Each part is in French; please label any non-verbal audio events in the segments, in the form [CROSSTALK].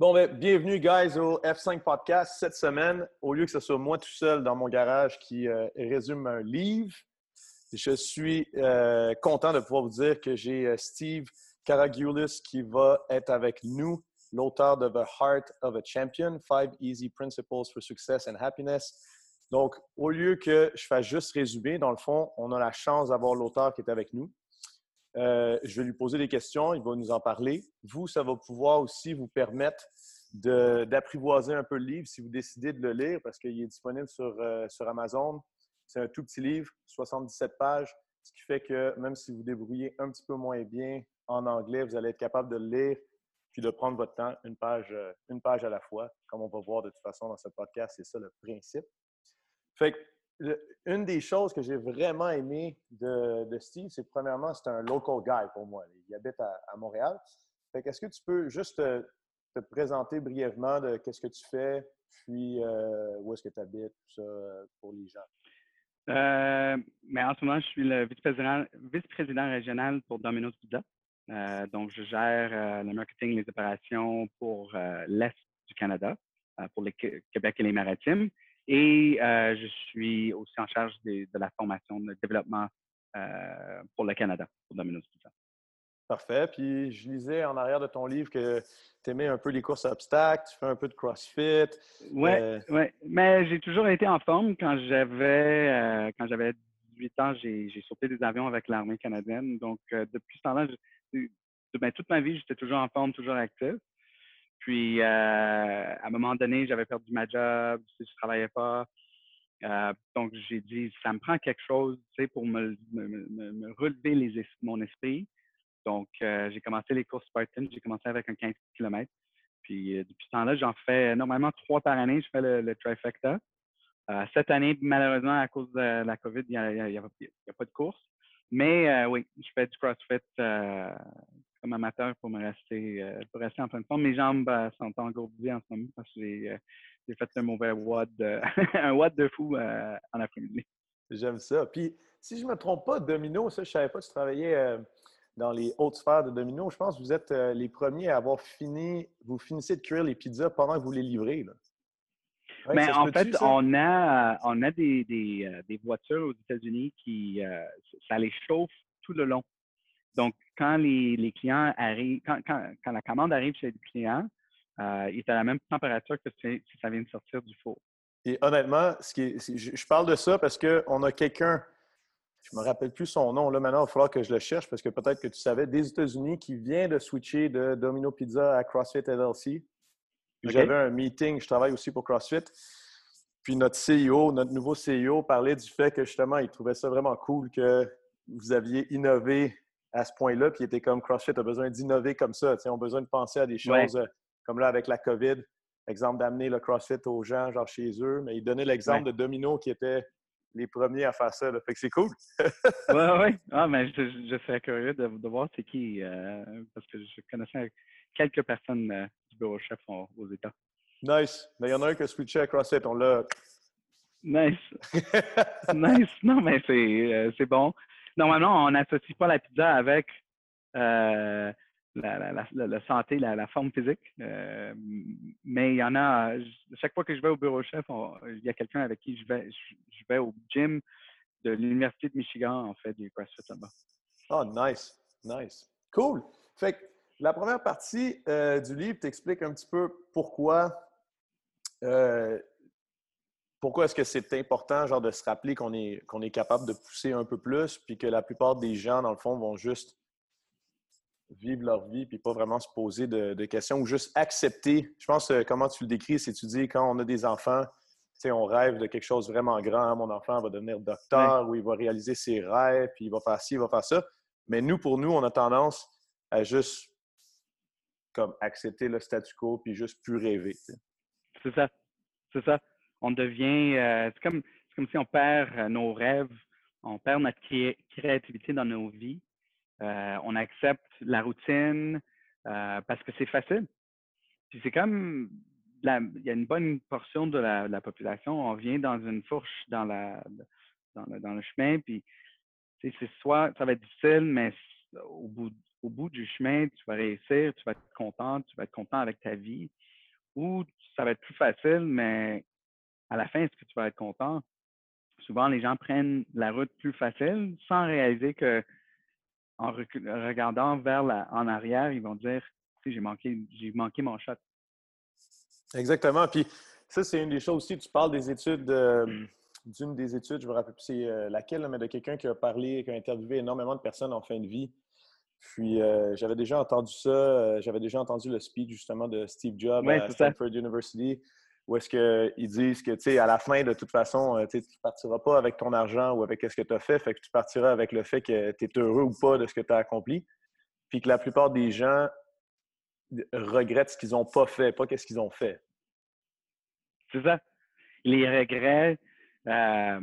Bon, ben, bienvenue, guys, au F5 Podcast. Cette semaine, au lieu que ce soit moi tout seul dans mon garage qui euh, résume un livre, je suis euh, content de pouvoir vous dire que j'ai euh, Steve Karagioulis qui va être avec nous, l'auteur de The Heart of a Champion, Five Easy Principles for Success and Happiness. Donc, au lieu que je fasse juste résumer, dans le fond, on a la chance d'avoir l'auteur qui est avec nous. Euh, je vais lui poser des questions, il va nous en parler. Vous, ça va pouvoir aussi vous permettre d'apprivoiser un peu le livre si vous décidez de le lire parce qu'il est disponible sur, euh, Amazon. C'est un tout petit livre, 77 pages, ce qui fait que même si vous débrouillez un petit peu moins bien en anglais, vous allez être capable de le lire puis de prendre votre temps, une page, euh, une page à la fois, comme on va voir de toute façon dans ce podcast, c'est ça le principe. Fait que une des choses que j'ai vraiment aimé de, Steve, c'est premièrement, c'est un local guy pour moi. Il habite à, Montréal. Est-ce que tu peux juste te, présenter brièvement de qu'est-ce que tu fais, puis euh, où est-ce que tu habites, tout ça, euh, pour les gens? Euh, mais en ce moment, je suis le vice-président régional pour Domino's Pizza. donc, je gère le marketing, les opérations pour l'Est du Canada, pour le Québec et les Maritimes. Et euh, je suis aussi en charge de, la formation de développement euh, pour le Canada, pour Domino's Pizza. Parfait. Puis je lisais en arrière de ton livre que tu aimais un peu les courses à obstacles, tu fais un peu de CrossFit. Oui, euh, ouais. mais j'ai toujours été en forme. Quand j'avais quand j'avais 18 ans, j'ai sauté des avions avec l'armée canadienne. Donc, depuis ce temps-là, ben, toute ma vie, j'étais toujours en forme, toujours actif. Puis, euh, à un moment donné, j'avais perdu ma job, je ne travaillais pas. Euh, donc, j'ai dit, ça me prend quelque chose, pour me, relever les, mon esprit. Donc, euh, j'ai commencé les courses Spartan. J'ai commencé avec un 15 km. Puis, depuis ce temps-là, j'en fais normalement trois par année. Je fais le, trifecta. cette année, malheureusement, à cause de la COVID, il n'y a, pas de course. Mais oui, je fais du CrossFit comme amateur pour me rester, euh, pour rester en pleine forme. Mes jambes euh, sont engourdies en ce moment parce que j'ai euh, fait un mauvais WOD, [LAUGHS] un WOD de fou en après-midi. J'aime ça. Puis, si je ne me trompe pas, Domino, ça, je ne savais pas que tu travaillais dans les hautes sphères de Domino. Je pense que vous êtes les premiers à avoir fini, vous finissez de cuire les pizzas pendant que vous les livrez. Là. Mais en fait, on a, on a des, des, des voitures aux États-Unis qui, ça les chauffe tout le long. Donc, quand les, clients arrivent, quand, la commande arrive chez le client, euh, il est à la même température que si, ça vient de sortir du four. Et honnêtement, ce qui je, parle de ça parce qu'on a quelqu'un, je ne me rappelle plus son nom, là maintenant, il va falloir que je le cherche parce que peut-être que tu savais, des États-Unis qui vient de switcher de Domino Pizza à CrossFit LLC. J'avais un meeting, je travaille aussi pour CrossFit. Puis notre CEO, notre nouveau CEO parlait du fait que justement, il trouvait ça vraiment cool que vous aviez innové à ce point-là, puis il était comme CrossFit a besoin d'innover comme ça. Ils ont besoin de penser à des choses euh, comme là avec la COVID, exemple d'amener le CrossFit aux gens, genre chez eux. Mais il donnait l'exemple de Domino qui était les premiers à faire ça. Fait que c'est cool. [LAUGHS] oui, oui. Ah, mais je, serais curieux de, voir c'est qui, euh, parce que je connaissais quelques personnes euh, du bureau chef aux États. Nice. Mais il y en a un qui a switché à CrossFit. On l'a. Nice. [LAUGHS] nice. Non, mais c'est bon normalement, on n'associe pas la pizza avec euh, la, santé, la, forme physique. Euh, mais il y en a, chaque fois que je vais au bureau chef, il y a quelqu'un avec qui je vais, je, vais au gym de l'Université de Michigan, en fait, du CrossFit là-bas. Oh, nice, nice. Cool. Fait que la première partie euh, du livre t'explique un petit peu pourquoi pourquoi est-ce que c'est important genre, de se rappeler qu'on est, qu'on est capable de pousser un peu plus, puis que la plupart des gens, dans le fond, vont juste vivre leur vie, puis pas vraiment se poser de, questions, ou juste accepter? Je pense, euh, comment tu le décris, c'est tu dis, quand on a des enfants, on rêve de quelque chose vraiment grand. Mon enfant va devenir docteur, ou il va réaliser ses rêves, puis il va faire ci, il va faire ça. Mais nous, pour nous, on a tendance à juste comme accepter le statu quo, puis juste plus rêver. C'est ça. C'est ça on devient, euh, c'est comme, si on perd euh, nos rêves, on perd notre créativité dans nos vies. Euh, on accepte la routine parce que c'est facile. Puis c'est comme, il y a une bonne portion de la, population, on vient dans une fourche dans, la, dans, le, chemin, puis c'est soit ça va être difficile, mais au bout, au bout du chemin, tu vas réussir, tu vas être content, tu vas être content avec ta vie, ou ça va être plus facile, mais à la fin, est-ce que tu vas être content? Souvent, les gens prennent la route plus facile sans réaliser que en regardant vers la, en arrière, ils vont dire j'ai manqué, j'ai manqué mon shot. Exactement. Puis ça, c'est une des choses aussi. Tu parles des études, euh, d'une des études, je me rappelle plus c'est euh, laquelle, mais de quelqu'un qui a parlé, qui a interviewé énormément de personnes en fin de vie. Puis euh, j'avais déjà entendu ça, j'avais déjà entendu le speech justement de Steve Jobs à Stanford University, où est-ce qu'ils disent que, tu sais, à la fin, de toute façon, tu ne partiras pas avec ton argent ou avec ce que tu as fait, fait que tu partiras avec le fait que tu es heureux ou pas de ce que tu as accompli. Puis que la plupart des gens regrettent ce qu'ils n'ont pas fait, pas qu'est-ce qu'ils ont fait? C'est ça. Les regrets, euh,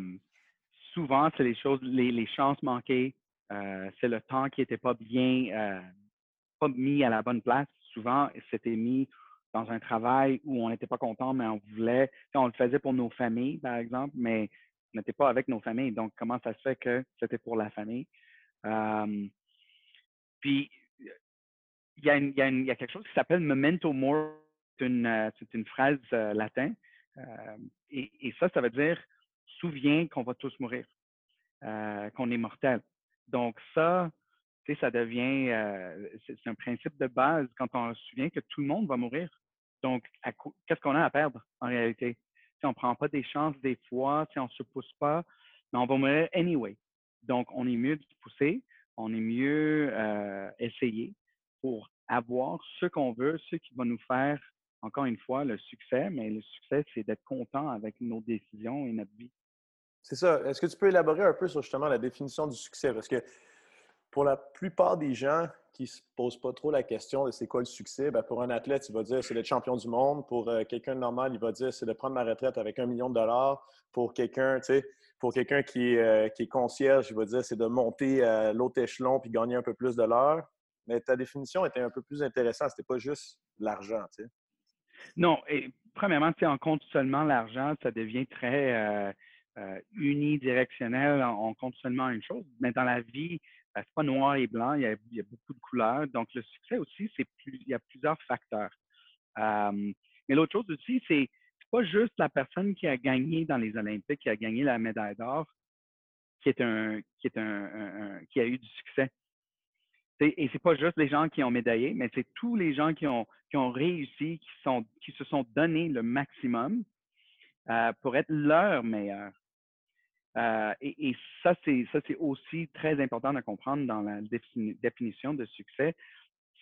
souvent, c'est les choses, les, chances manquées, euh, c'est le temps qui n'était pas bien, euh, pas mis à la bonne place. Souvent, c'était mis dans un travail où on n'était pas content, mais on voulait, on le faisait pour nos familles, par exemple, mais on n'était pas avec nos familles. Donc, comment ça se fait que c'était pour la famille? puis, il y, a quelque chose qui s'appelle memento mori. C'est une, une, phrase latine euh, et, ça, ça veut dire souviens qu'on va tous mourir, euh, qu'on est mortel. Donc ça, tu sais, ça devient, euh, c'est un principe de base quand on se souvient que tout le monde va mourir. Donc, qu'est-ce qu'on a à perdre en réalité? Si on ne prend pas des chances des fois, si on ne se pousse pas, mais on va mourir anyway. Donc, on est mieux de se pousser, on est mieux essayer pour avoir ce qu'on veut, ce qui va nous faire encore une fois, le succès, mais le succès, c'est d'être content avec nos décisions et notre vie. C'est ça. Est-ce que tu peux élaborer un peu sur justement la définition du succès? Parce que pour la plupart des gens qui ne se posent pas trop la question de c'est quoi le succès, bien, pour un athlète, il va dire c'est d'être champion du monde. Pour euh, quelqu'un de normal, il va dire c'est de prendre ma retraite avec un million de dollars. Pour quelqu'un, tu sais, pour quelqu'un qui, euh, qui, est concierge, il va dire c'est de monter à l'autre échelon puis gagner un peu plus de l'heure. Mais ta définition était un peu plus intéressante. C'était pas juste l'argent, tu sais. Non, et premièrement, si on compte seulement l'argent, ça devient très euh, unidirectionnel. On, compte seulement une chose. Mais dans la vie, c'est pas noir et blanc, il y, a, beaucoup de couleurs. Donc, le succès aussi, c'est plus, il y a plusieurs facteurs. Mais l'autre chose aussi, c'est pas juste la personne qui a gagné dans les Olympiques, qui a gagné la médaille d'or, qui est un, qui est un, qui a eu du succès. Et c'est pas juste les gens qui ont médaillé, mais c'est tous les gens qui ont, qui ont réussi, qui, sont, qui se sont donné le maximum euh, pour être leur meilleur. Euh, et, ça, c'est ça, c'est aussi très important de comprendre dans la définition de succès.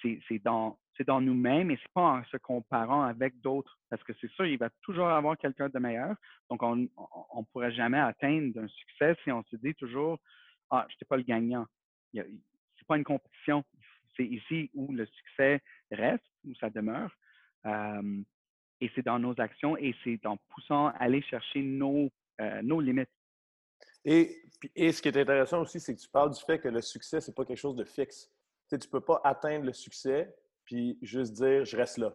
C'est dans, dans nous-mêmes et c'est pas en se comparant avec d'autres. Parce que c'est sûr, il va toujours avoir quelqu'un de meilleur. Donc, on ne pourrait jamais atteindre un succès si on se dit toujours Ah, je n'étais pas le gagnant pas une compétition. C'est ici où le succès reste, où ça demeure. et c'est dans nos actions et c'est en poussant à aller chercher nos, euh, nos limites. Et, et, ce qui est intéressant aussi, c'est que tu parles du fait que le succès, ce n'est pas quelque chose de fixe. Tu ne peux pas atteindre le succès puis juste dire je reste là.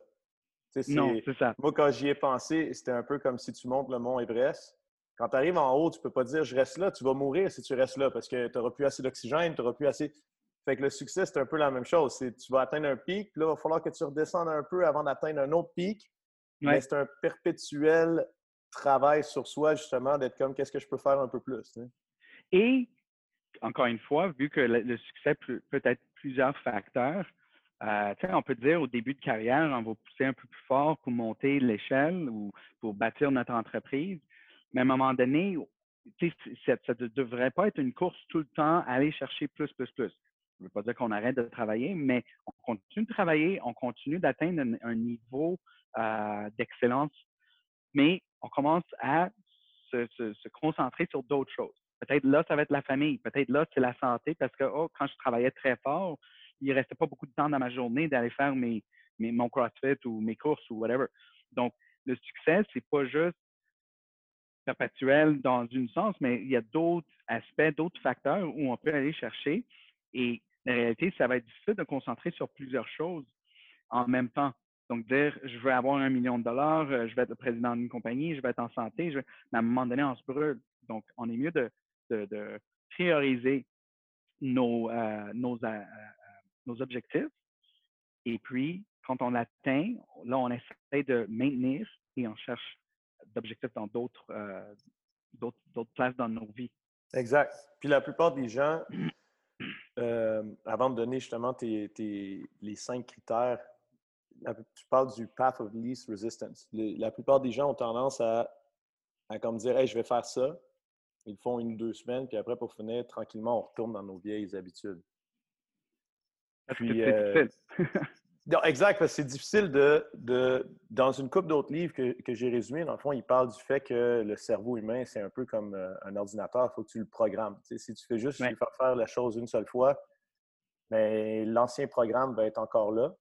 non, c'est ça. Moi, quand j'y ai pensé, c'était un peu comme si tu montes le mont Everest. Quand tu arrives en haut, tu ne peux pas dire je reste là, tu vas mourir si tu restes là parce que tu n'auras plus assez d'oxygène, tu n'auras plus assez. Fait que le succès, c'est un peu la même chose. tu vas atteindre un pic, puis là, il va falloir que tu redescendes un peu avant d'atteindre un autre pic. Mais c'est un perpétuel travail sur soi, justement, d'être comme qu'est-ce que je peux faire un peu plus. Et, encore une fois, vu que le, succès peut, être plusieurs facteurs, euh, on peut dire au début de carrière, on va pousser un peu plus fort pour monter l'échelle ou pour bâtir notre entreprise. Mais à un moment donné, ça ne devrait pas être une course tout le temps, aller chercher plus, plus, plus ne veux pas dire qu'on arrête de travailler, mais on continue de travailler, on continue d'atteindre un, niveau euh, d'excellence, mais on commence à se, concentrer sur d'autres choses. Peut-être là, ça va être la famille, peut-être là, c'est la santé, parce que oh, quand je travaillais très fort, il ne restait pas beaucoup de temps dans ma journée d'aller faire mes, mes, mon CrossFit ou mes courses ou whatever. Donc, le succès, c'est pas juste perpétuel dans une sens, mais il y a d'autres aspects, d'autres facteurs où on peut aller chercher. Et la réalité, ça va être difficile de concentrer sur plusieurs choses en même temps. Donc, dire, je veux avoir un million de dollars, euh, je vais être le président d'une compagnie, je vais être en santé, je mais à un moment donné, on se brûle. Donc, on est mieux de, prioriser nos, euh, euh, nos objectifs. Et puis, quand on l'atteint, là, on essaie de maintenir et on cherche d'objectifs dans d'autres d'autres places dans nos vies. Exact. Puis la plupart des gens, avant de donner justement tes, les cinq critères, tu parles du path of least resistance. la plupart des gens ont tendance à, à comme dire Hey, je vais faire ça. Ils font une ou deux semaines, puis après, pour finir, tranquillement, on retourne dans nos vieilles habitudes. Puis, euh, [LAUGHS] exact, parce que c'est difficile de, de, Dans une coupe d'autres livres que, que j'ai résumé, dans le fond, il parle du fait que le cerveau humain, c'est un peu comme euh, un ordinateur, il faut que tu le programmes. si tu fais juste faire faire la chose une seule fois, mais ben, l'ancien programme va être encore là.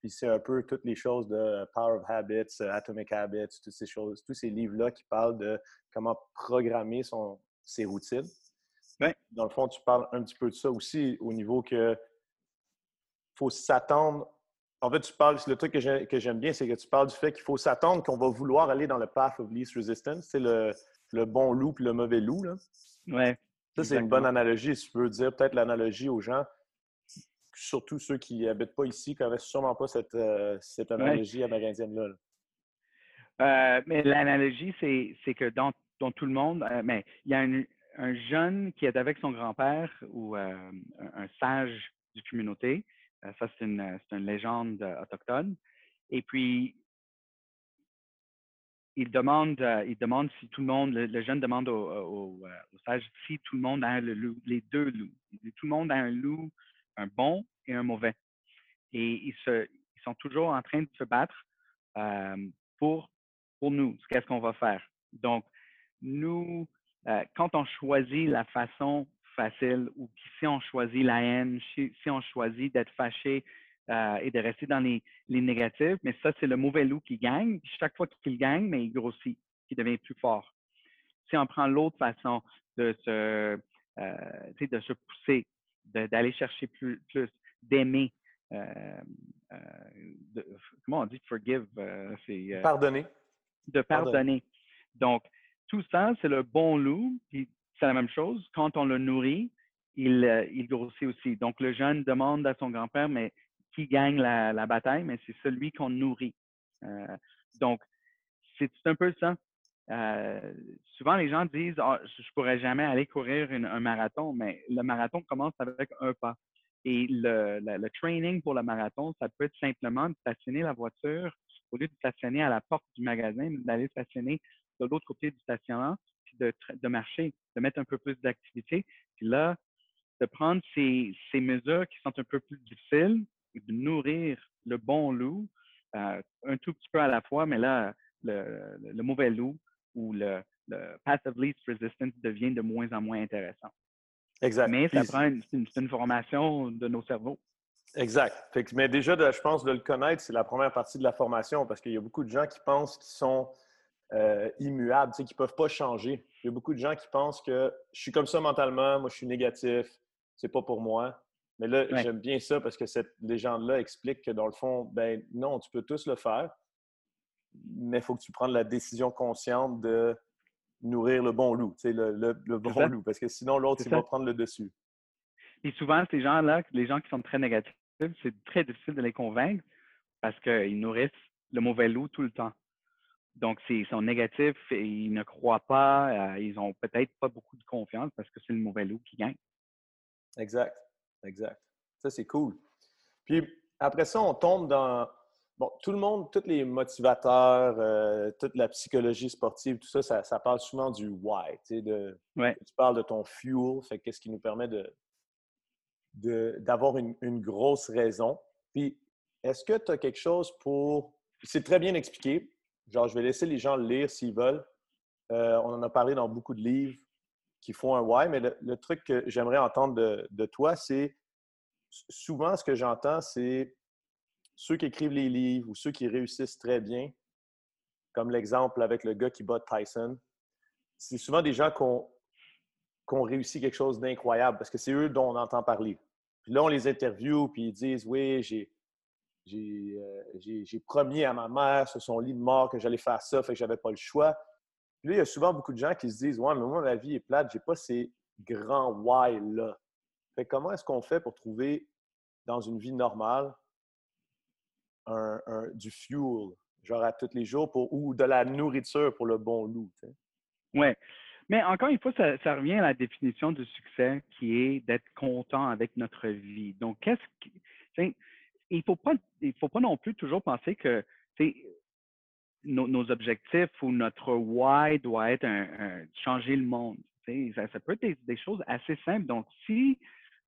Puis c'est un peu toutes les choses de Power of Habits, Atomic Habits, toutes ces choses, tous ces livres-là qui parlent de comment programmer son, ses routines. Dans le fond, tu parles un petit peu de ça aussi au niveau que faut s'attendre en fait, tu parles, le truc que j'aime bien, c'est que tu parles du fait qu'il faut s'attendre qu'on va vouloir aller dans le path of least resistance. C'est le, bon loup et le mauvais loup. Là. Ouais, ça, c'est une bonne analogie. Si tu peux dire peut-être l'analogie aux gens, surtout ceux qui n'habitent pas ici, qui n'avaient sûrement pas cette, euh, cette analogie amérindienne-là. Euh, mais l'analogie, c'est que dans, tout le monde, euh, mais il y a un, jeune qui est avec son grand-père ou un sage du communauté euh, ça, c'est une, une, légende euh, autochtone. Et puis, il demande, euh, il demande si tout le monde, le, jeune demande au, sage si tout le monde a le loup, les deux loups. tout le monde a un loup, un bon et un mauvais. Et ils, se, ils sont toujours en train de se battre pour, pour nous. Qu'est-ce qu'on va faire? Donc, nous, quand on choisit la façon facile ou si on choisit la haine, si, on choisit d'être fâché euh, et de rester dans les, négatifs, mais ça, c'est le mauvais loup qui gagne. chaque fois qu'il gagne, mais il grossit, il devient plus fort. Si on prend l'autre façon de se, euh, de se pousser, d'aller chercher plus, plus d'aimer, euh, comment on dit forgive? pardonner. De pardonner. Donc, tout ça, c'est le bon loup. Puis c'est la même chose. Quand on le nourrit, il, euh, il, grossit aussi. Donc, le jeune demande à son grand-père, mais qui gagne la, bataille? Mais c'est celui qu'on nourrit. Euh, donc, c'est un peu ça. Euh, souvent, les gens disent ah, Je ne pourrais jamais aller courir un marathon, mais le marathon commence avec un pas. Et le, training pour le marathon, ça peut être simplement de stationner la voiture au lieu de stationner à la porte du magasin, d'aller stationner de l'autre côté du stationnement de, marcher, de mettre un peu plus d'activité. Puis là, de prendre ces, mesures qui sont un peu plus difficiles, de nourrir le bon loup, euh, un tout petit peu à la fois, mais là, le, mauvais loup ou le, path of least resistance devient de moins en moins intéressant. Exact. Mais ça prend une, formation de nos cerveaux. Exact. mais déjà, je pense, de le connaître, c'est la première partie de la formation parce qu'il y a beaucoup de gens qui pensent qu'ils sont euh, immuables, qui ne peuvent pas changer. Il y a beaucoup de gens qui pensent que je suis comme ça mentalement, moi je suis négatif, c'est pas pour moi. Mais là, j'aime bien ça parce que cette légende-là explique que dans le fond, ben non, tu peux tous le faire, mais il faut que tu prennes la décision consciente de nourrir le bon loup, le, le, bon loup, parce que sinon l'autre, il va prendre le dessus. Et souvent, ces gens-là, les gens qui sont très négatifs, c'est très difficile de les convaincre parce qu'ils nourrissent le mauvais loup tout le temps. Donc, ils sont négatifs et ils ne croient pas, euh, ils n'ont peut-être pas beaucoup de confiance parce que c'est le mauvais loup qui gagne. Exact, exact. Ça, c'est cool. Puis après ça, on tombe dans. Bon, tout le monde, tous les motivateurs, euh, toute la psychologie sportive, tout ça, ça, parle souvent du why. Tu, de, parles de ton fuel, fait qu'est-ce qui nous permet de, d'avoir une, une, grosse raison. Puis, est-ce que tu as quelque chose pour. C'est très bien expliqué. Genre, je vais laisser les gens le lire s'ils veulent. Euh, on en a parlé dans beaucoup de livres qui font un why, mais le, truc que j'aimerais entendre de, toi, c'est souvent ce que j'entends, c'est ceux qui écrivent les livres ou ceux qui réussissent très bien, comme l'exemple avec le gars qui bat Tyson. C'est souvent des gens qui ont, réussi quelque chose d'incroyable parce que c'est eux dont on entend parler. Puis là, on les interviewe, puis ils disent Oui, j'ai euh, j'ai promis à ma mère sur son lit de mort que j'allais faire ça, fait que j'avais pas le choix. Puis là, il y a souvent beaucoup de gens qui se disent Ouais, mais moi, ma vie est plate, j'ai pas ces grands why-là. Fait comment est-ce qu'on fait pour trouver dans une vie normale, du fuel, genre à tous les jours, ou de la nourriture pour le bon loup. Oui. Mais encore une fois, ça, revient à la définition du succès qui est d'être content avec notre vie. Donc, qu'est-ce. Il ne faut, pas, il faut pas non plus toujours penser que nos, objectifs ou notre why doit être un, changer le monde. Ça, peut être des, choses assez simples. Donc, si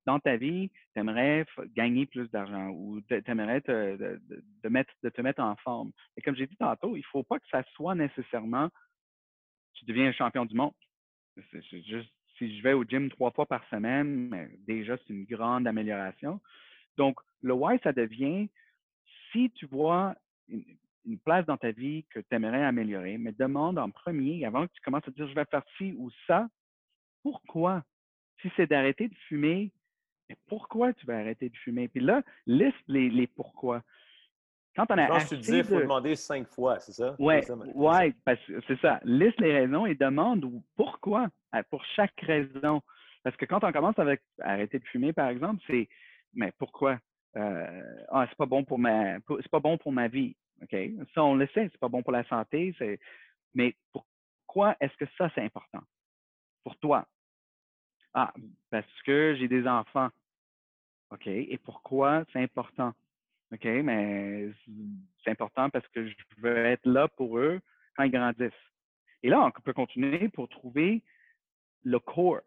dans ta vie, tu aimerais gagner plus d'argent ou tu aimerais te, de, mettre, de te mettre en forme. Et comme j'ai dit tantôt, il ne faut pas que ça soit nécessairement tu deviens un champion du monde. C'est juste si je vais au gym trois fois par semaine, déjà, c'est une grande amélioration. Donc, le why, ça devient si tu vois une, place dans ta vie que tu aimerais améliorer, mais demande en premier, avant que tu commences à dire je vais faire ci ou ça, pourquoi? Si c'est d'arrêter de fumer, mais pourquoi tu vas arrêter de fumer? Puis là, liste les, les pourquoi. Quand on a que tu disais, il faut demander cinq fois, c'est ça? Oui, ouais, c'est ça. Liste les raisons et demande pourquoi, pour chaque raison. Parce que quand on commence avec arrêter de fumer, par exemple, c'est mais pourquoi? Euh, ah, c'est pas bon pour ma c'est pas bon pour ma vie. OK? Ça, on le sait, c'est pas bon pour la santé. Mais pourquoi est-ce que ça, c'est important? Pour toi. Ah, parce que j'ai des enfants. OK. Et pourquoi c'est important? OK, mais c'est important parce que je veux être là pour eux quand ils grandissent. Et là, on peut continuer pour trouver le core,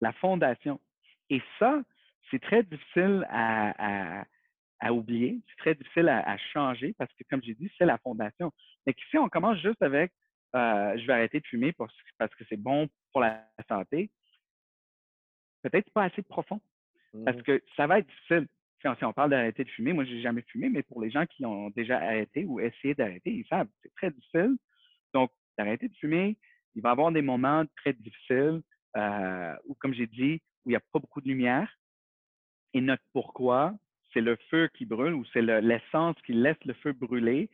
la fondation. Et ça, c'est très difficile à, oublier, c'est très difficile à, changer parce que, comme j'ai dit, c'est la fondation. Mais si on commence juste avec euh, je vais arrêter de fumer parce, que c'est bon pour la santé, peut-être pas assez profond. Parce mmh. que ça va être difficile si on parle d'arrêter de fumer, moi, j'ai jamais fumé, mais pour les gens qui ont déjà arrêté ou essayé d'arrêter, ils savent, c'est très difficile. Donc, d'arrêter de fumer, il va y avoir des moments très difficiles euh, où, comme j'ai dit, où il n'y a pas beaucoup de lumière. Et notre pourquoi, c'est le feu qui brûle ou c'est l'essence qui laisse le feu brûler.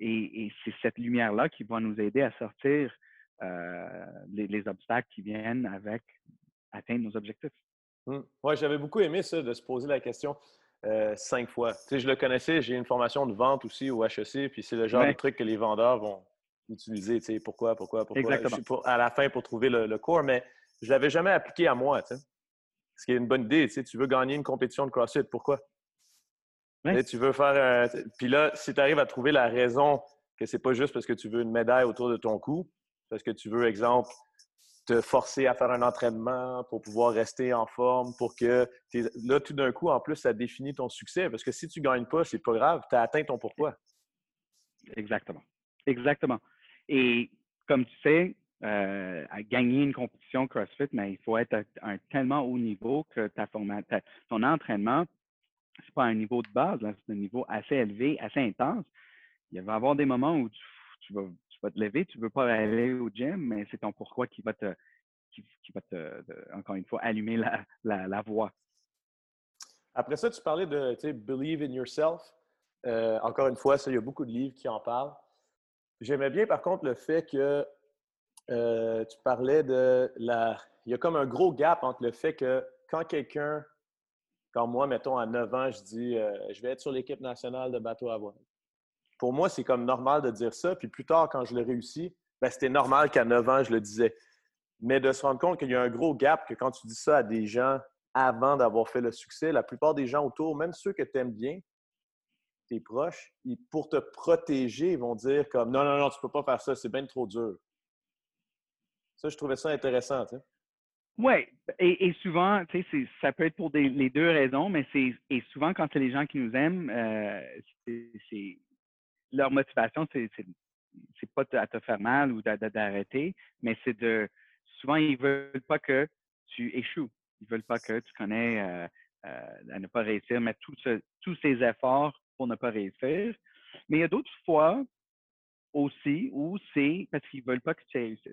Et, c'est cette lumière-là qui va nous aider à sortir euh, les, obstacles qui viennent avec atteindre nos objectifs. Mmh. Oui, j'avais beaucoup aimé ça, de se poser la question. Euh, cinq fois. Tu sais, je le connaissais, j'ai une formation de vente aussi au HEC, puis c'est le genre de truc que les vendeurs vont utiliser. Tu sais, pourquoi, pourquoi, pourquoi. Exactement. à la fin, pour trouver le, le corps, mais je ne l'avais jamais appliqué à moi. Tu sais. Ce qui est une bonne idée. Tu, sais, tu veux gagner une compétition de CrossFit, pourquoi? Tu, veux faire. Euh, puis là, si tu arrives à trouver la raison que c'est pas juste parce que tu veux une médaille autour de ton cou, parce que tu veux, exemple, te forcer à faire un entraînement pour pouvoir rester en forme, pour que là, tout d'un coup, en plus, ça définit ton succès. Parce que si tu ne gagnes pas, c'est pas grave, tu as atteint ton pourquoi. Exactement. Exactement. Et comme tu sais, euh, à gagner une compétition CrossFit, mais il faut être à un tellement haut niveau que ta, ton entraînement, c'est pas un niveau de base, c'est un niveau assez élevé, assez intense. Il va y avoir des moments où tu vas tu vas te lever, tu ne veux pas aller au gym, mais c'est ton pourquoi qui va te, qui, va te, encore une fois, allumer la, la, voie. Après ça, tu parlais de believe in yourself. Euh, encore une fois, il y a beaucoup de livres qui en parlent. J'aimais bien, par contre, le fait que euh, tu parlais de la. Il y a comme un gros gap entre le fait que quand quelqu'un, comme moi, mettons à 9 ans, je dis euh, je vais être sur l'équipe nationale de bateau à voile pour moi, c'est comme normal de dire ça. Puis plus tard, quand je l'ai réussi, ben, c'était normal qu'à 9 ans, je le disais. Mais de se rendre compte qu'il y a un gros gap que quand tu dis ça à des gens avant d'avoir fait le succès, la plupart des gens autour, même ceux que tu aimes bien, tes proches, pour te protéger, ils vont dire comme non, non, non, tu peux pas faire ça, c'est bien trop dur. Ça, je trouvais ça intéressant. Oui, et, souvent, tu sais, ça peut être pour les deux raisons, mais c'est et souvent quand c'est les gens qui nous aiment, euh, c'est leur motivation, c'est c'est pas à te faire mal ou d'arrêter, mais c'est de souvent ils veulent pas que tu échoues. Ils veulent pas que tu connais euh, euh, à ne pas réussir, mettre tous ces efforts pour ne pas réussir. Mais il y a d'autres fois aussi où c'est parce qu'ils veulent pas que tu réussisses.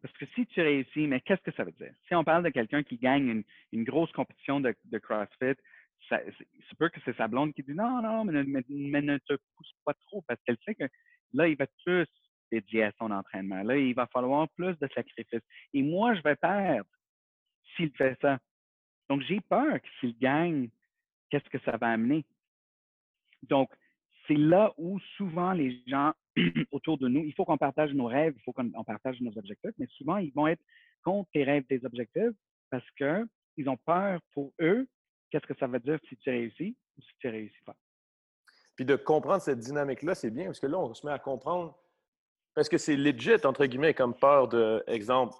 Parce que si tu réussis, mais qu'est-ce que ça veut dire? Si on parle de quelqu'un qui gagne une, grosse compétition de CrossFit, ça, c'est peut que c'est sa blonde qui dit non, non, mais ne, te pousse pas trop parce qu'elle sait que là, il va plus dédier à son entraînement. Là, il va falloir plus de sacrifices. Et moi, je vais perdre s'il fait ça. Donc, j'ai peur que s'il gagne qu'est-ce que ça va amener? Donc, c'est là où souvent les gens [CLEARS THROAT] autour de nous, il faut qu'on partage nos rêves, il faut qu'on partage nos objectifs, mais souvent, ils vont être contre tes rêves, tes objectifs, parce qu'ils ont peur pour eux, qu'est-ce que ça veut dire si tu réussis ou si tu ne réussis pas. Puis de comprendre cette dynamique-là, c'est bien, parce que là, on se met à comprendre, parce que c'est legit, entre guillemets, comme peur de, exemple,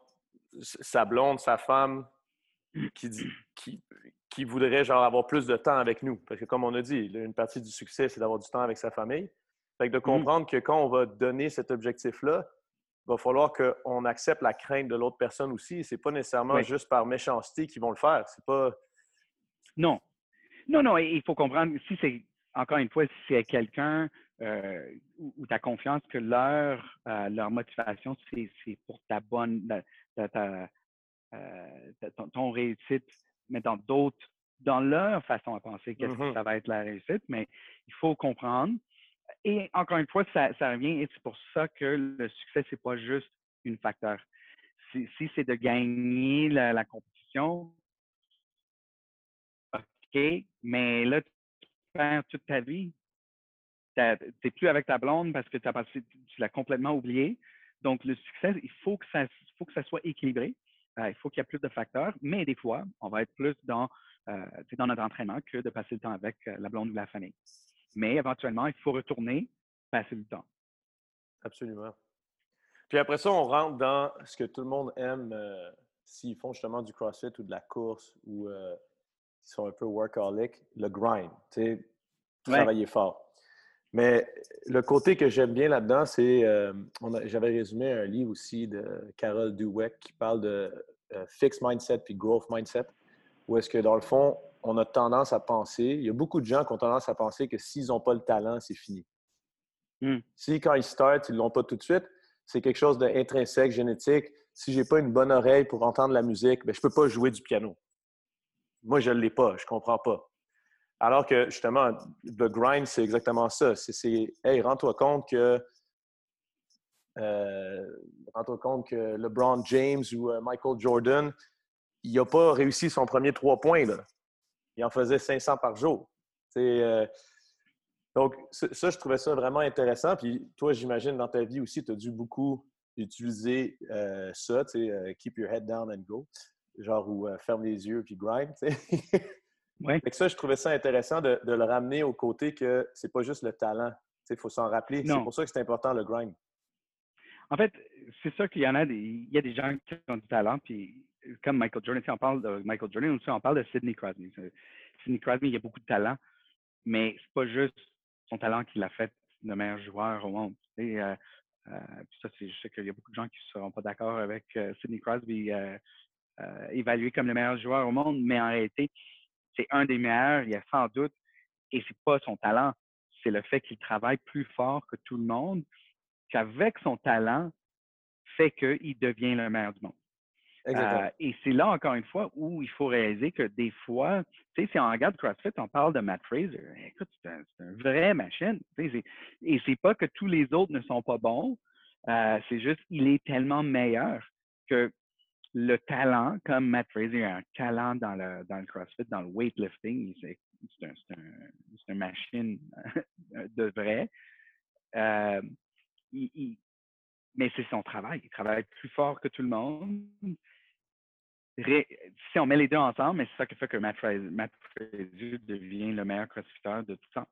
sa blonde, sa femme, qui, dit, qui, qui voudrait genre avoir plus de temps avec nous. Parce que comme on a dit, une partie du succès, c'est d'avoir du temps avec sa famille. Fait que de mmh. comprendre que quand on va donner cet objectif-là, il va falloir qu'on accepte la crainte de l'autre personne aussi. C'est pas nécessairement juste par méchanceté qu'ils vont le faire. C'est pas. Non. Non, non, il faut comprendre, si c'est, encore une fois, si c'est quelqu'un euh, où, tu as confiance que leur, euh, leur motivation, c'est, pour ta bonne, ta, euh, ton réussite mais dans d'autres, dans leur façon à penser, qu'est-ce que mm-hmm. ça va être la réussite, mais il faut comprendre. Et encore une fois, ça, ça revient, et c'est pour ça que le succès, c'est pas juste un facteur. Si, c'est de gagner la, compétition, OK, mais là, tu perds toute ta vie. Tu n'es plus avec ta blonde parce que as tu l'as complètement oublié. Donc, le succès, il faut que ça, faut que ça soit équilibré. Euh, il faut qu'il y ait plus de facteurs, mais des fois, on va être plus dans, euh, dans notre entraînement que de passer le temps avec euh, la blonde ou la famille. Mais éventuellement, il faut retourner, passer le temps. Absolument. Puis après ça, on rentre dans ce que tout le monde aime s'ils font justement du CrossFit ou de la course ou s'ils sont un peu workaholic, le grind, tu sais, travailler fort. Mais le côté que j'aime bien là-dedans, c'est, euh, j'avais résumé un livre aussi de Carol Dweck qui parle de euh, fixed mindset puis growth mindset, où est-ce que dans le fond, on a tendance à penser, il y a beaucoup de gens qui ont tendance à penser que s'ils n'ont pas le talent, c'est fini. Hmm. Si quand ils startent, ils ne l'ont pas tout de suite, c'est quelque chose d'intrinsèque, génétique. Si je n'ai pas une bonne oreille pour entendre la musique, ben, je ne peux pas jouer du piano. Moi, je ne l'ai pas, je ne comprends pas. Alors que justement, le grind, c'est exactement ça. C'est, hey, rends-toi compte que euh, rends-toi compte que LeBron James ou euh, Michael Jordan, il n'a pas réussi son premier trois points. Là. Il en faisait 500 par jour. Euh, donc, ça, je trouvais ça vraiment intéressant. Puis toi, j'imagine, dans ta vie aussi, tu as dû beaucoup utiliser ça, keep your head down and go. Genre, ou ferme les yeux puis grind. Ouais. ça, je trouvais ça intéressant de, le ramener au côté que c'est pas juste le talent. Il faut s'en rappeler. C'est pour ça que c'est important le grind. En fait, c'est ça qu'il y en a des, il y a des gens qui ont du talent, puis comme Michael Jordan, si on parle de Michael Jordan, aussi on parle de Sidney Crosby. Sidney Crosby, il a beaucoup de talent, mais c'est pas juste son talent qui l'a fait le meilleur joueur au monde. Euh, euh, ça, je sais qu'il y a beaucoup de gens qui ne seront pas d'accord avec euh, Sidney Crosby évalué comme le meilleur joueur au monde, mais en réalité, c'est un des meilleurs, il y a sans doute, et c'est pas son talent, c'est le fait qu'il travaille plus fort que tout le monde, qu'avec son talent, fait qu'il devient le meilleur du monde. Euh, et c'est là, encore une fois, où il faut réaliser que des fois, tu sais, si on regarde CrossFit, on parle de Matt Fraser. Écoute, c'est un, une vraie machine. Et c'est pas que tous les autres ne sont pas bons. Euh, c'est juste, il est tellement meilleur que le talent, comme Matt Fraser a un talent dans le, dans le CrossFit, dans le weightlifting, c'est un, une machine [LAUGHS] de vrai. Euh, mais c'est son travail. Il travaille plus fort que tout le monde. si on met les deux ensemble, c'est ça qui fait que Matt Fraser, devient le meilleur crossfitter de tout temps.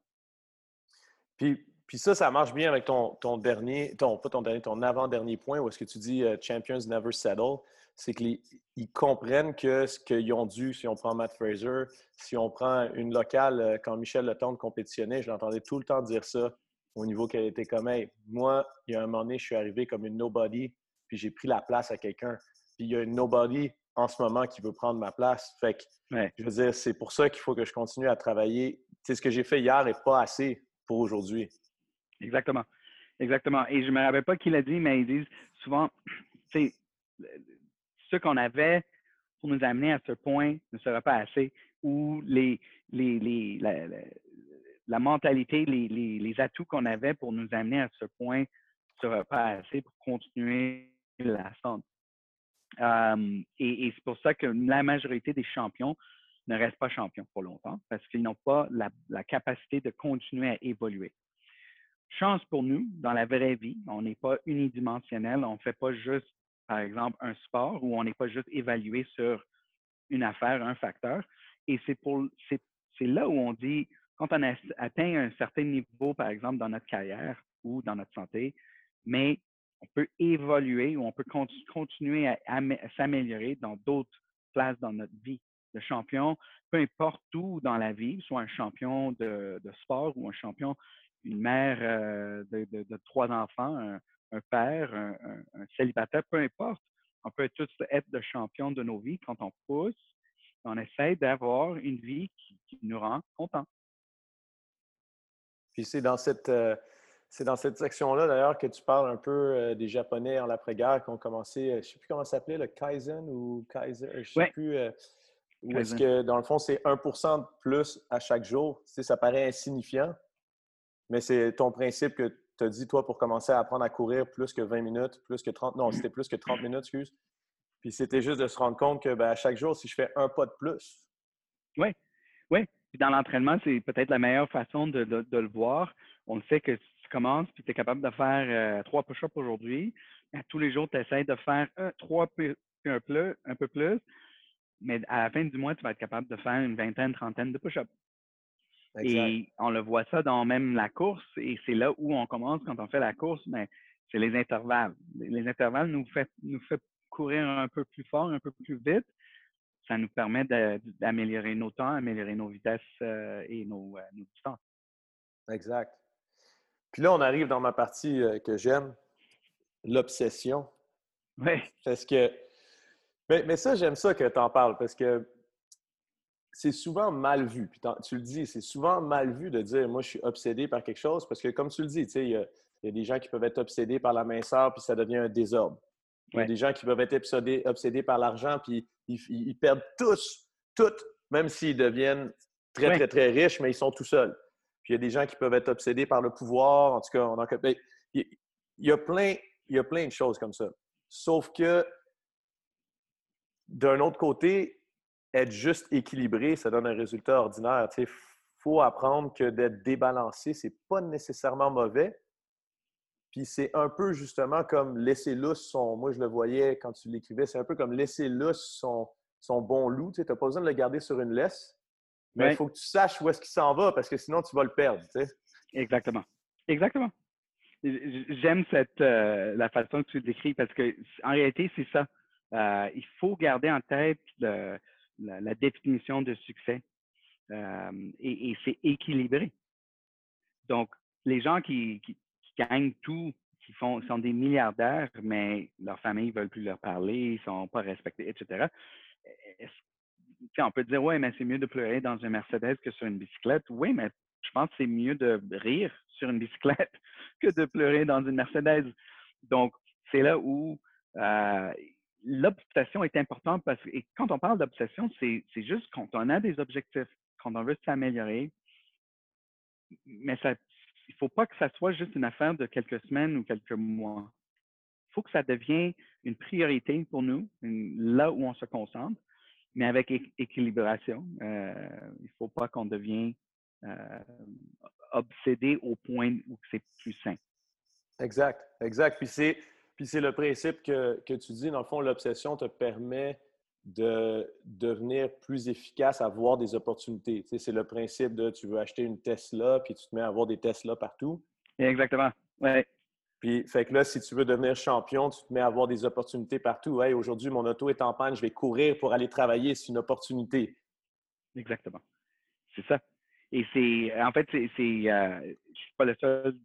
Puis, puis ça, ça marche bien avec ton, ton dernier, ton, pas ton dernier, ton avant-dernier point où est-ce que tu dis euh, Champions never settle c'est qu'ils comprennent que ce qu'ils ont dû, si on prend Matt Fraser, si on prend une locale, euh, quand Michel Letonde compétitionnait, je l'entendais tout le temps dire ça au niveau qu'elle était comme hey, moi, il y a un moment donné, je suis arrivé comme une nobody, puis j'ai pris la place à quelqu'un. Puis il y a une nobody en ce moment qui veut prendre ma place. Fait que, je veux dire, c'est pour ça qu'il faut que je continue à travailler. Tu sais, ce que j'ai fait hier n'est pas assez pour aujourd'hui. Exactement. Exactement. Et je ne me rappelle pas qui l'a dit, mais ils disent souvent, [CLEARS THROAT] tu sais, ce qu'on avait pour nous amener à ce point ne sera pas assez, ou les, les, la, mentalité, les, atouts qu'on avait pour nous amener à ce point ne sera pas assez pour continuer la santé. et, c'est pour ça que la majorité des champions ne restent pas champions pour longtemps parce qu'ils n'ont pas la, capacité de continuer à évoluer. Chance pour nous, dans la vraie vie, on n'est pas unidimensionnel, on ne fait pas juste, par exemple, un sport où on n'est pas juste évalué sur une affaire, un facteur. Et c'est pour c'est là où on dit, quand on atteint un certain niveau, par exemple, dans notre carrière ou dans notre santé, mais on peut évoluer ou on peut continuer à, s'améliorer dans d'autres places dans notre vie. Le champion, peu importe où dans la vie, soit un champion de, sport ou un champion, une mère euh, de, trois enfants, un, père, un, célibataire, peu importe. On peut tous être de champion de nos vies quand on pousse. On essaie d'avoir une vie qui, nous rend contents. Puis c'est dans cette, euh, c'est dans cette section-là, d'ailleurs, que tu parles un peu euh, des Japonais en l'après-guerre qui ont commencé, euh, je ne sais plus comment ça s'appelait, le Kaizen ou Kaizen, je ne sais plus. Où est-ce que, dans le fond, c'est 1 de plus à chaque jour? Tu sais, ça paraît insignifiant, mais c'est ton principe que tu as dit, toi, pour commencer à apprendre à courir plus que 20 minutes, plus que 30, non, c'était plus que 30 minutes, excuse. Puis c'était juste de se rendre compte que ben, à chaque jour, si je fais un pas de plus. Oui, oui. Puis dans l'entraînement, c'est peut-être la meilleure façon de, le voir. On le sait que tu commences puis tu es capable de faire euh, trois push-ups aujourd'hui. Tous les jours, tu essaies de faire trois un, un peu plus. Mais à la fin du mois, tu vas être capable de faire une vingtaine, trentaine de push-ups. Et on le voit ça dans même la course. Et c'est là où on commence quand on fait la course, mais c'est les intervalles. Les intervalles nous fait, nous fait courir un peu plus fort, un peu plus vite. Ça nous permet d'améliorer nos temps, améliorer nos vitesses euh, et nos, euh, nos distances. Exact. Puis là, on arrive dans ma partie euh, que j'aime, l'obsession. Oui. Parce que. Mais, ça, j'aime ça que tu en parles parce que c'est souvent mal vu. Puis tu le dis, c'est souvent mal vu de dire moi, je suis obsédé par quelque chose parce que, comme tu le dis, il y, a, des gens qui peuvent être obsédés par la minceur puis ça devient un désordre. Il y a des gens qui peuvent être obsédés, obsédés par l'argent puis ils, perdent tous, tout, même s'ils deviennent très, très, très riches, mais ils sont tout seuls. Puis il y a des gens qui peuvent être obsédés par le pouvoir. En tout cas, on ben, il, y a plein, il y a plein de choses comme ça. Sauf que d'un autre côté, être juste équilibré, ça donne un résultat ordinaire. Il faut apprendre que d'être débalancé, c'est pas nécessairement mauvais. Puis c'est un peu justement comme laisser lousse son. Moi, je le voyais quand tu l'écrivais, c'est un peu comme laisser lousse son, son bon loup. Tu n'as pas besoin de le garder sur une laisse. Mais il faut que tu saches où est-ce qu'il s'en va parce que sinon, tu vas le perdre. Exactement. Exactement. J'aime cette euh, la façon que tu le décris parce que en réalité, c'est ça. Euh, il faut garder en tête la, définition de succès euh, et, c'est équilibré. Donc, les gens qui, gagnent tout, qui font, sont des milliardaires, mais leur famille ne veulent plus leur parler, ils ne sont pas respectés, etc on peut dire, oui, mais c'est mieux de pleurer dans une Mercedes que sur une bicyclette. Oui, mais je pense que c'est mieux de rire sur une bicyclette [LAUGHS] que de pleurer dans une Mercedes. Donc, c'est là où euh, l'obsession est importante parce que quand on parle d'obsession, c'est juste quand on a des objectifs, quand on veut s'améliorer, mais ça, il ne faut pas que ça soit juste une affaire de quelques semaines ou quelques mois. Il faut que ça devienne une priorité pour nous, là où on se concentre mais avec équilibration. Euh, il ne faut pas qu'on devienne euh, obsédé au point où c'est plus sain. Exact, exact. Puis c'est, puis c'est le principe que, que, tu dis, dans le fond, l'obsession te permet de devenir plus efficace à voir des opportunités. Tu sais, c'est le principe de tu veux acheter une Tesla, puis tu te mets à voir des Tesla partout. Exactement. Ouais. Puis, fait que là, si tu veux devenir champion, tu te mets à avoir des opportunités partout. Hey, aujourd'hui, mon auto est en panne, je vais courir pour aller travailler, c'est une opportunité. Exactement. C'est ça. Et c'est, en fait, c'est, euh, je ne suis pas le seul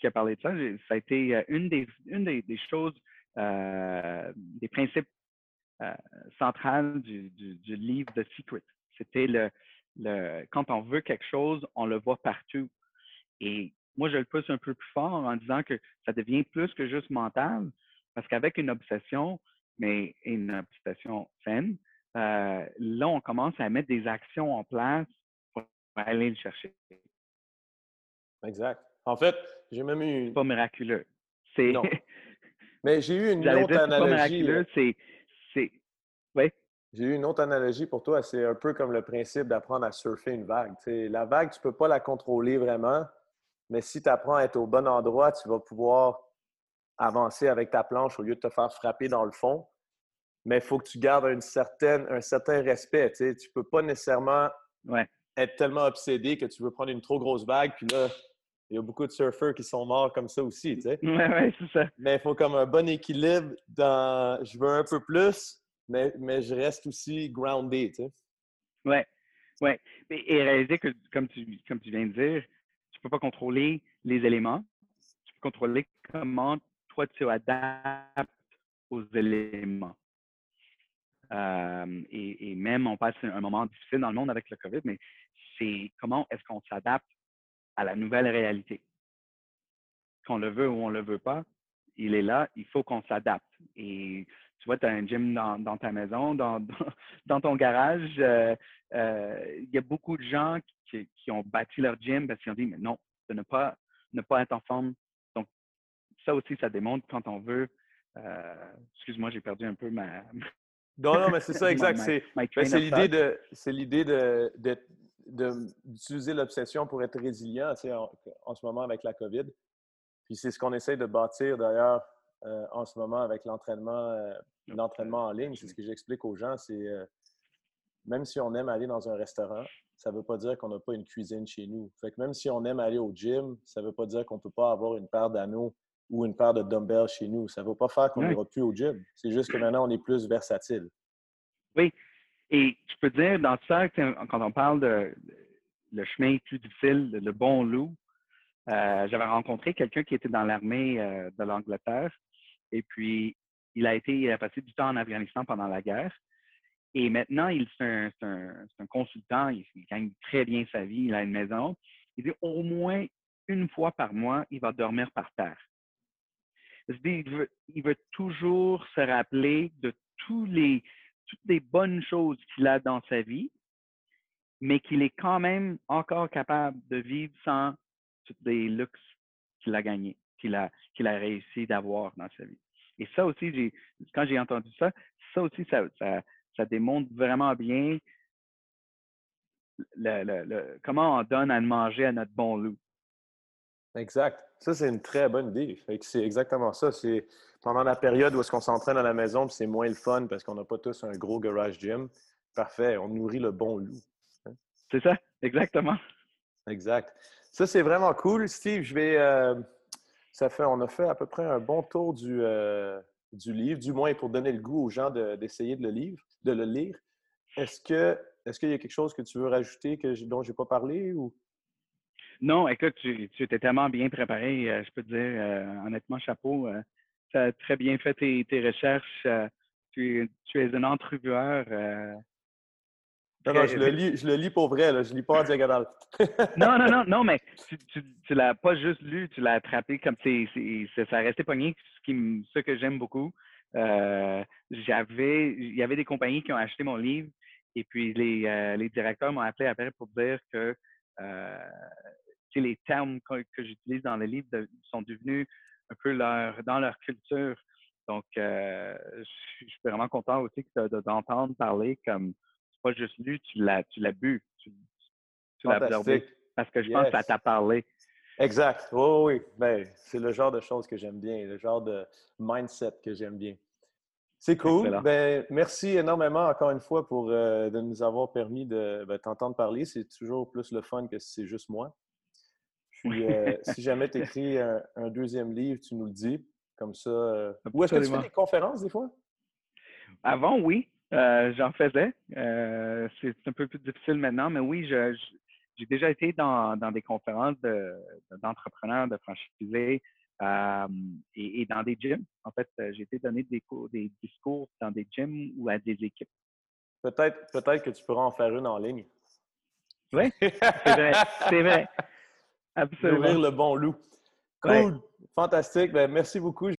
qui a parlé de ça. Ça a été euh, une des, choses, euh, des principes centrales du, livre The Secret. C'était le, le, quand on veut quelque chose, on le voit partout. Et moi, je le pousse un peu plus fort en disant que ça devient plus que juste mental, parce qu'avec une obsession, mais une obsession saine, euh, là, on commence à mettre des actions en place pour aller le chercher. Exact. En fait, j'ai même eu. C'est pas miraculeux. C'est. [LAUGHS] Mais j'ai eu une autre analogie. C'est pas miraculeux, c'est. Oui? J'ai eu une autre analogie pour toi. C'est un peu comme le principe d'apprendre à surfer une vague. la vague, tu ne peux pas la contrôler vraiment, mais si tu apprends à être au bon endroit, tu vas pouvoir avancer avec ta planche au lieu de te faire frapper dans le fond. Mais il faut que tu gardes une certaine, un certain respect. Tu ne peux pas nécessairement être tellement obsédé que tu veux prendre une trop grosse vague, puis là, il y a beaucoup de surfeurs qui sont morts comme ça aussi, tu sais. [LAUGHS] Ouais, c'est ça. Mais il faut comme un bon équilibre dans je veux un peu plus, mais, mais je reste aussi grounded, tu sais. Ouais, ouais. Et réaliser que, comme tu, comme tu viens de dire, tu peux pas contrôler les éléments. Tu peux contrôler comment toi tu adaptes aux éléments. Euh, et, et, même, on passe un moment difficile dans le monde avec le COVID, mais c'est comment est-ce qu'on s'adapte à la nouvelle réalité. Qu'on le veut ou on ne le veut pas, il est là, il faut qu'on s'adapte. Et tu vois, tu as un gym dans, ta maison, [LAUGHS] dans, dans ton garage. Euh, euh, il y a beaucoup de gens qui, ont bâti leur gym parce qu'ils ont dit, mais non, de ne pas, ne pas être en forme. Donc, ça aussi, ça démontre quand on veut. Euh, excuse-moi, j'ai perdu un peu ma. Non, non, mais c'est [LAUGHS] ça, exact. C'est l'idée de, c'est l'idée de, d'utiliser l'obsession pour être résilient en, en, ce moment avec la COVID. Puis c'est ce qu'on essaie de bâtir d'ailleurs euh, en ce moment avec l'entraînement euh, l'entraînement en ligne. C'est ce que j'explique aux gens. C'est euh, même si on aime aller dans un restaurant, ça ne veut pas dire qu'on n'a pas une cuisine chez nous. Fait que même si on aime aller au gym, ça ne veut pas dire qu'on ne peut pas avoir une paire d'anneaux ou une paire de dumbbells chez nous. Ça ne veut pas faire qu'on n'ira plus au gym. C'est juste que maintenant, on est plus versatile. Oui, et je peux dire, dans ça, quand on parle de le chemin plus difficile, le bon loup, euh, j'avais rencontré quelqu'un qui était dans l'armée euh, de l'Angleterre. Et puis, il a passé du temps en Afghanistan pendant la guerre. Et maintenant, il c'est un, consultant, il, gagne très bien sa vie, il a une maison. Il dit au moins une fois par mois, il va dormir par terre. Il veut toujours se rappeler de tous les, toutes les bonnes choses qu'il a dans sa vie, mais qu'il est quand même encore capable de vivre sans tous les luxes qu'il a gagnés, qu'il a, qu'il a réussi d'avoir dans sa vie. Et ça aussi, quand j'ai entendu ça, ça aussi, ça, démontre vraiment bien comment on donne à manger à notre bon loup. Exact. Ça, c'est une très bonne idée. C'est exactement ça. C'est pendant la période où est-ce qu'on s'entraîne à la maison, c'est moins le fun parce qu'on n'a pas tous un gros garage gym. Parfait, on nourrit le bon loup. Hein. C'est ça, exactement. Exact. Ça, c'est vraiment cool, Steve. Je vais. Euh, ça fait, on a fait à peu près un bon tour du, euh, du livre, du moins pour donner le goût aux gens d'essayer de, le, livre, de le lire. Est-ce que est-ce qu'il y a quelque chose que tu veux rajouter que, dont je n'ai pas parlé ou? Non, écoute, tu, tu étais tellement bien préparé, euh, je peux te dire, honnêtement, chapeau tu as très bien fait tes, recherches. Euh, tu, es un entrevueur. Euh, non, je le, lis, je le lis pour vrai, là. je lis pas en diagonale. [LAUGHS] non, non, non, non, mais tu, tu, l'as pas juste lu, tu l'as attrapé comme c'est, ça a resté pogné, ce, qui, ce que j'aime beaucoup. Euh, j'avais, il y avait des compagnies qui ont acheté mon livre et puis les, les directeurs m'ont appelé après pour dire que les termes que, que j'utilise dans le livre sont devenus un peu leur, dans leur culture. Donc, euh, je suis vraiment content aussi d'entendre parler comme c'est pas juste lu, tu l'as, tu l'as bu, tu, l'as absorbé. Parce que je pense que ça t'a parlé. Exact. Oui, oui. Ben, c'est le genre de choses que j'aime bien, le genre de mindset que j'aime bien. C'est cool. Ben, merci énormément encore une fois pour euh, de nous avoir permis de ben, t'entendre parler. C'est toujours plus le fun que si c'est juste moi. Puis, euh, si jamais tu écris un, deuxième livre, tu nous le dis. Comme ça. Euh, Ou est-ce que tu fais des conférences des fois? Avant, oui. Euh, j'en faisais. c'est un peu plus difficile maintenant, mais oui, j'ai déjà été dans, des conférences d'entrepreneurs, de, franchisés et, dans des gyms. En fait, j'ai été donner des, des discours dans des gyms ou à des équipes. Peut-être peut que tu pourras en faire une en ligne. Oui, c'est vrai. C'est vrai. [LAUGHS] Absolument. le bon loup. Cool. Fantastique. Ben, merci beaucoup.